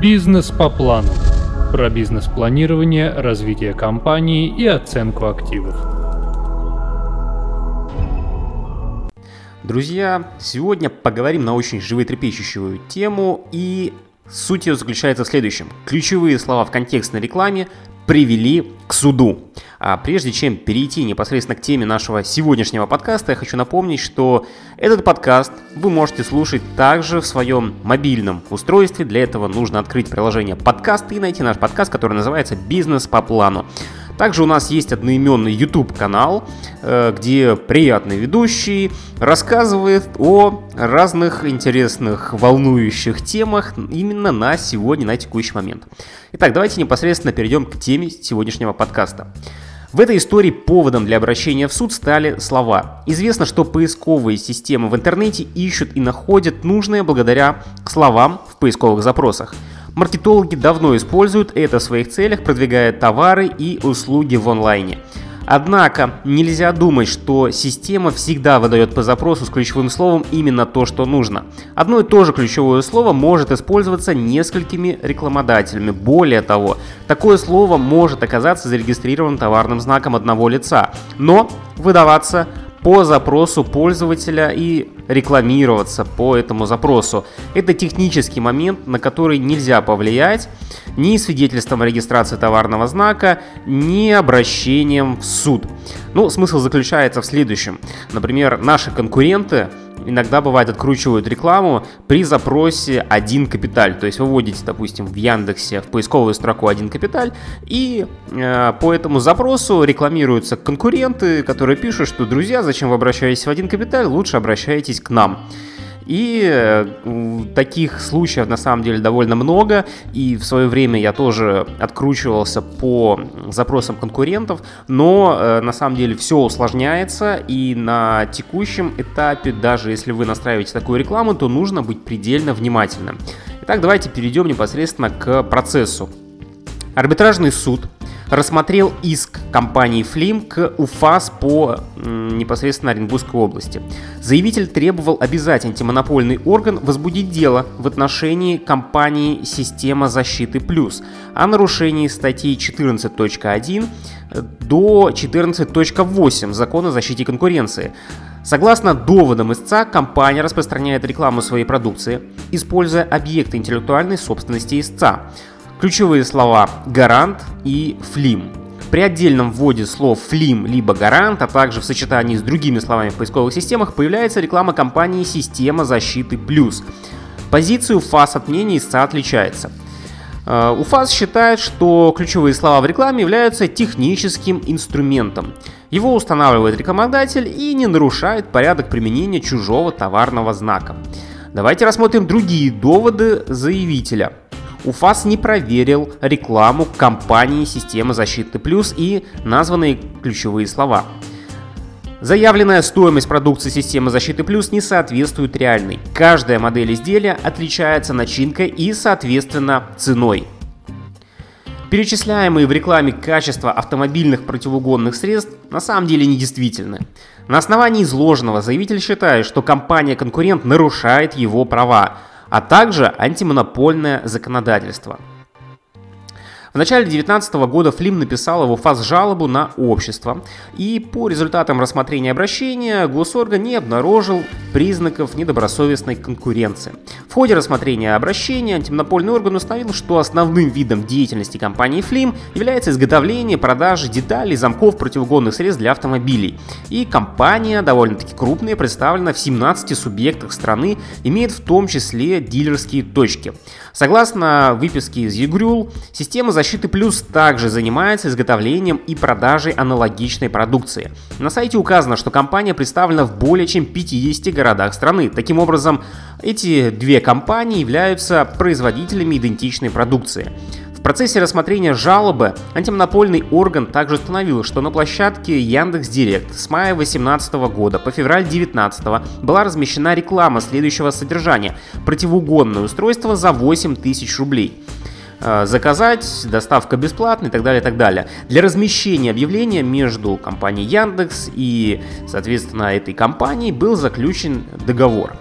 Бизнес по плану. Про бизнес-планирование, развитие компании и оценку активов. Друзья, сегодня поговорим на очень животрепещущую тему и суть ее заключается в следующем. Ключевые слова в контекстной рекламе привели к суду. А прежде чем перейти непосредственно к теме нашего сегодняшнего подкаста, я хочу напомнить, что этот подкаст вы можете слушать также в своем мобильном устройстве. Для этого нужно открыть приложение подкаст и найти наш подкаст, который называется «Бизнес по плану». Также у нас есть одноименный YouTube канал, э, где приятный ведущий рассказывает о разных интересных, волнующих темах именно на сегодня, на текущий момент. Итак, давайте непосредственно перейдем к теме сегодняшнего подкаста. В этой истории поводом для обращения в суд стали слова. Известно, что поисковые системы в интернете ищут и находят нужное благодаря словам в поисковых запросах. Маркетологи давно используют это в своих целях, продвигая товары и услуги в онлайне. Однако нельзя думать, что система всегда выдает по запросу с ключевым словом именно то, что нужно. Одно и то же ключевое слово может использоваться несколькими рекламодателями. Более того, такое слово может оказаться зарегистрированным товарным знаком одного лица, но выдаваться по запросу пользователя и рекламироваться по этому запросу. Это технический момент, на который нельзя повлиять ни свидетельством о регистрации товарного знака, ни обращением в суд. Ну, смысл заключается в следующем. Например, наши конкуренты иногда бывает откручивают рекламу при запросе один капиталь. То есть вы вводите, допустим, в Яндексе в поисковую строку один капиталь, и э, по этому запросу рекламируются конкуренты, которые пишут, что, друзья, зачем вы обращаетесь в один капиталь, лучше обращайтесь к нам. И э, таких случаев на самом деле довольно много. И в свое время я тоже откручивался по запросам конкурентов. Но э, на самом деле все усложняется. И на текущем этапе, даже если вы настраиваете такую рекламу, то нужно быть предельно внимательным. Итак, давайте перейдем непосредственно к процессу. Арбитражный суд рассмотрел иск компании Флим к УФАС по непосредственно Оренбургской области. Заявитель требовал обязать антимонопольный орган возбудить дело в отношении компании «Система защиты плюс» о нарушении статьи 14.1 до 14.8 Закона о защите конкуренции. Согласно доводам истца, компания распространяет рекламу своей продукции, используя объекты интеллектуальной собственности истца. Ключевые слова «гарант» и «флим». При отдельном вводе слов «флим» либо «гарант», а также в сочетании с другими словами в поисковых системах появляется реклама компании «Система защиты плюс». Позицию ФАС от мнений истца отличается. Э, УФАС считает, что ключевые слова в рекламе являются техническим инструментом. Его устанавливает рекламодатель и не нарушает порядок применения чужого товарного знака. Давайте рассмотрим другие доводы заявителя – УФАС не проверил рекламу компании «Система защиты плюс» и названные ключевые слова. Заявленная стоимость продукции системы защиты плюс не соответствует реальной. Каждая модель изделия отличается начинкой и, соответственно, ценой. Перечисляемые в рекламе качества автомобильных противоугонных средств на самом деле недействительны. На основании изложенного заявитель считает, что компания-конкурент нарушает его права, а также антимонопольное законодательство. В начале 2019 года Флим написал его ФАС жалобу на общество, и по результатам рассмотрения обращения госорган не обнаружил признаков недобросовестной конкуренции. В ходе рассмотрения обращения антимонопольный орган установил, что основным видом деятельности компании Флим является изготовление продажа деталей замков противоугонных средств для автомобилей. И компания, довольно-таки крупная, представлена в 17 субъектах страны, имеет в том числе дилерские точки. Согласно выписке из ЕГРЮЛ, система защиты Плюс также занимается изготовлением и продажей аналогичной продукции. На сайте указано, что компания представлена в более чем 50 городах страны. Таким образом, эти две компании являются производителями идентичной продукции. В процессе рассмотрения жалобы антимонопольный орган также установил, что на площадке Яндекс Директ с мая 2018 года по февраль 2019 была размещена реклама следующего содержания – противоугонное устройство за 8 тысяч рублей. Э, заказать, доставка бесплатная и так далее, и так далее. Для размещения объявления между компанией Яндекс и, соответственно, этой компанией был заключен договор.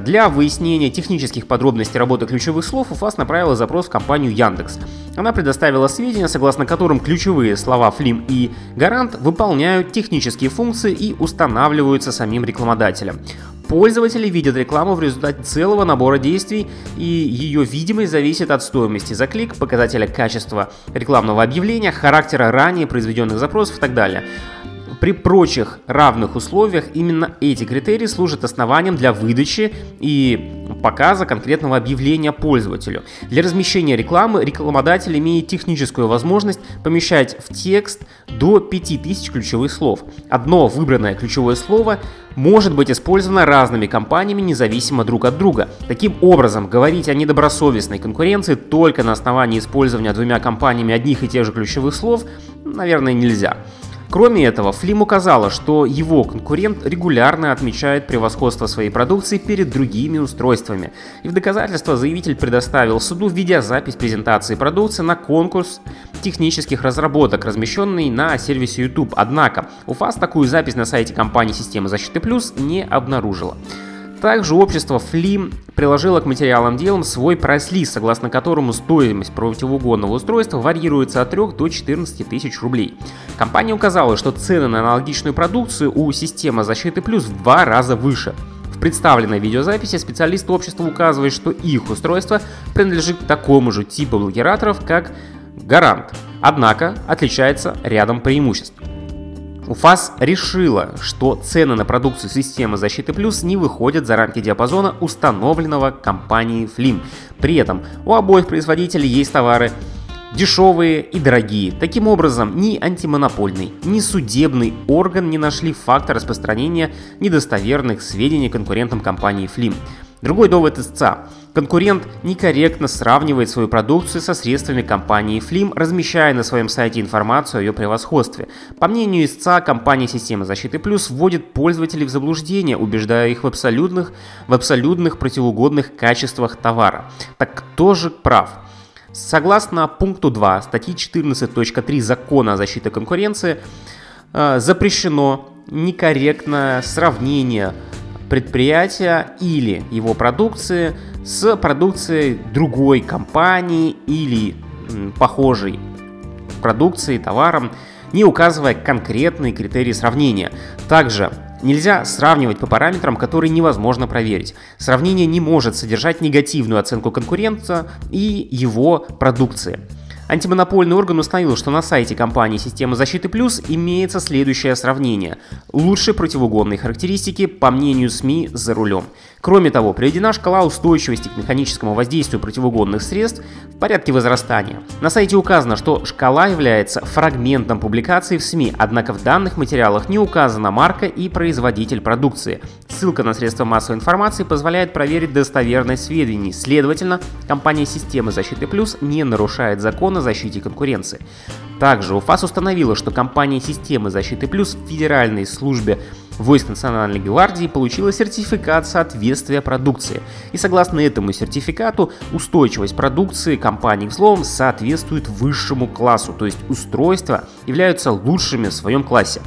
Для выяснения технических подробностей работы ключевых слов УФАС направила запрос в компанию Яндекс. Она предоставила сведения, согласно которым ключевые слова «флим» и «гарант» выполняют технические функции и устанавливаются самим рекламодателем. Пользователи видят рекламу в результате целого набора действий, и ее видимость зависит от стоимости за клик, показателя качества рекламного объявления, характера ранее произведенных запросов и так далее. При прочих равных условиях именно эти критерии служат основанием для выдачи и показа конкретного объявления пользователю. Для размещения рекламы рекламодатель имеет техническую возможность помещать в текст до 5000 ключевых слов. Одно выбранное ключевое слово может быть использовано разными компаниями независимо друг от друга. Таким образом, говорить о недобросовестной конкуренции только на основании использования двумя компаниями одних и тех же ключевых слов, наверное, нельзя. Кроме этого, Флим указала, что его конкурент регулярно отмечает превосходство своей продукции перед другими устройствами. И в доказательство заявитель предоставил суду видеозапись презентации продукции на конкурс технических разработок, размещенный на сервисе YouTube. Однако, УФАС такую запись на сайте компании Системы защиты Плюс не обнаружила. Также общество Флим приложило к материалам делом свой прайс-лист, согласно которому стоимость противоугонного устройства варьируется от 3 до 14 тысяч рублей. Компания указала, что цены на аналогичную продукцию у системы защиты плюс в два раза выше. В представленной видеозаписи специалист общества указывает, что их устройство принадлежит к такому же типу блокираторов, как Гарант, однако отличается рядом преимуществ. УФАС решила, что цены на продукцию системы защиты плюс не выходят за рамки диапазона, установленного компанией Flim. При этом у обоих производителей есть товары дешевые и дорогие. Таким образом, ни антимонопольный, ни судебный орган не нашли факта распространения недостоверных сведений конкурентам компании Flim. Другой довод истца. Конкурент некорректно сравнивает свою продукцию со средствами компании Flim, размещая на своем сайте информацию о ее превосходстве. По мнению истца, компания Система защиты Плюс вводит пользователей в заблуждение, убеждая их в абсолютных, в абсолютных противоугодных качествах товара. Так кто же прав? Согласно пункту 2 статьи 14.3 Закона о защите конкуренции, э, запрещено некорректное сравнение предприятия или его продукции с продукцией другой компании или похожей продукции, товаром, не указывая конкретные критерии сравнения. Также нельзя сравнивать по параметрам, которые невозможно проверить. Сравнение не может содержать негативную оценку конкурента и его продукции. Антимонопольный орган установил, что на сайте компании Система защиты Плюс имеется следующее сравнение. Лучшие противоугонные характеристики по мнению СМИ за рулем. Кроме того, приведена шкала устойчивости к механическому воздействию противоугонных средств в порядке возрастания. На сайте указано, что шкала является фрагментом публикации в СМИ, однако в данных материалах не указана марка и производитель продукции. Ссылка на средства массовой информации позволяет проверить достоверность сведений. Следовательно, компания Системы защиты Плюс не нарушает закон о защите конкуренции. Также УФАС установила, что компания Системы защиты Плюс в Федеральной службе войск Национальной гвардии получила сертификат соответствия продукции. И согласно этому сертификату, устойчивость продукции компании взломом соответствует высшему классу, то есть устройства являются лучшими в своем классе.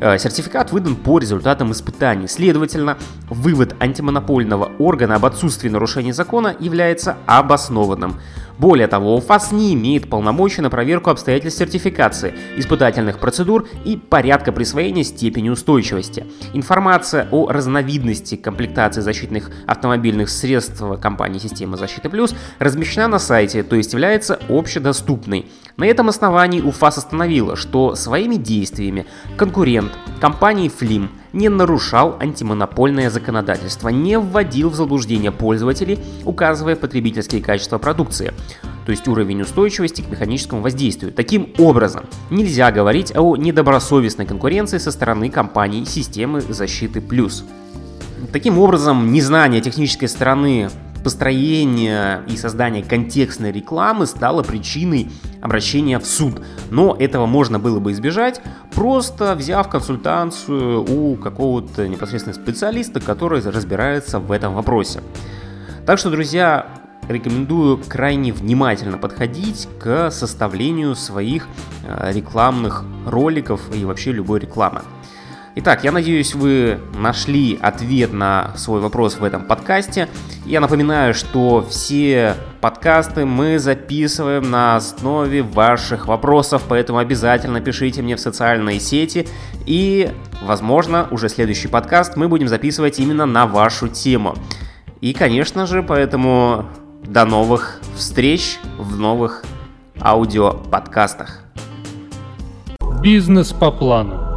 Э, сертификат выдан по результатам испытаний. Следовательно, вывод антимонопольного органа об отсутствии нарушений закона является обоснованным. Более того, УФАС не имеет полномочий на проверку обстоятельств сертификации, испытательных процедур и порядка присвоения степени устойчивости. Информация о разновидности комплектации защитных автомобильных средств компании Система защиты Плюс размещена на сайте, то есть является общедоступной. На этом основании УФАС установила, что своими действиями конкурент компании Flim не нарушал антимонопольное законодательство, не вводил в заблуждение пользователей, указывая потребительские качества продукции, то есть уровень устойчивости к механическому воздействию. Таким образом, нельзя говорить о недобросовестной конкуренции со стороны компаний системы защиты плюс. Таким образом, незнание технической стороны построение и создание контекстной рекламы стало причиной обращения в суд. Но этого можно было бы избежать, просто взяв консультацию у какого-то непосредственно специалиста, который разбирается в этом вопросе. Так что, друзья, рекомендую крайне внимательно подходить к составлению своих э, рекламных роликов и вообще любой рекламы. Итак, я надеюсь, вы нашли ответ на свой вопрос в этом подкасте. Я напоминаю, что все подкасты мы записываем на основе ваших вопросов, поэтому обязательно пишите мне в социальные сети. И, возможно, уже следующий подкаст мы будем записывать именно на вашу тему. И, конечно же, поэтому до новых встреч в новых аудиоподкастах. Бизнес по плану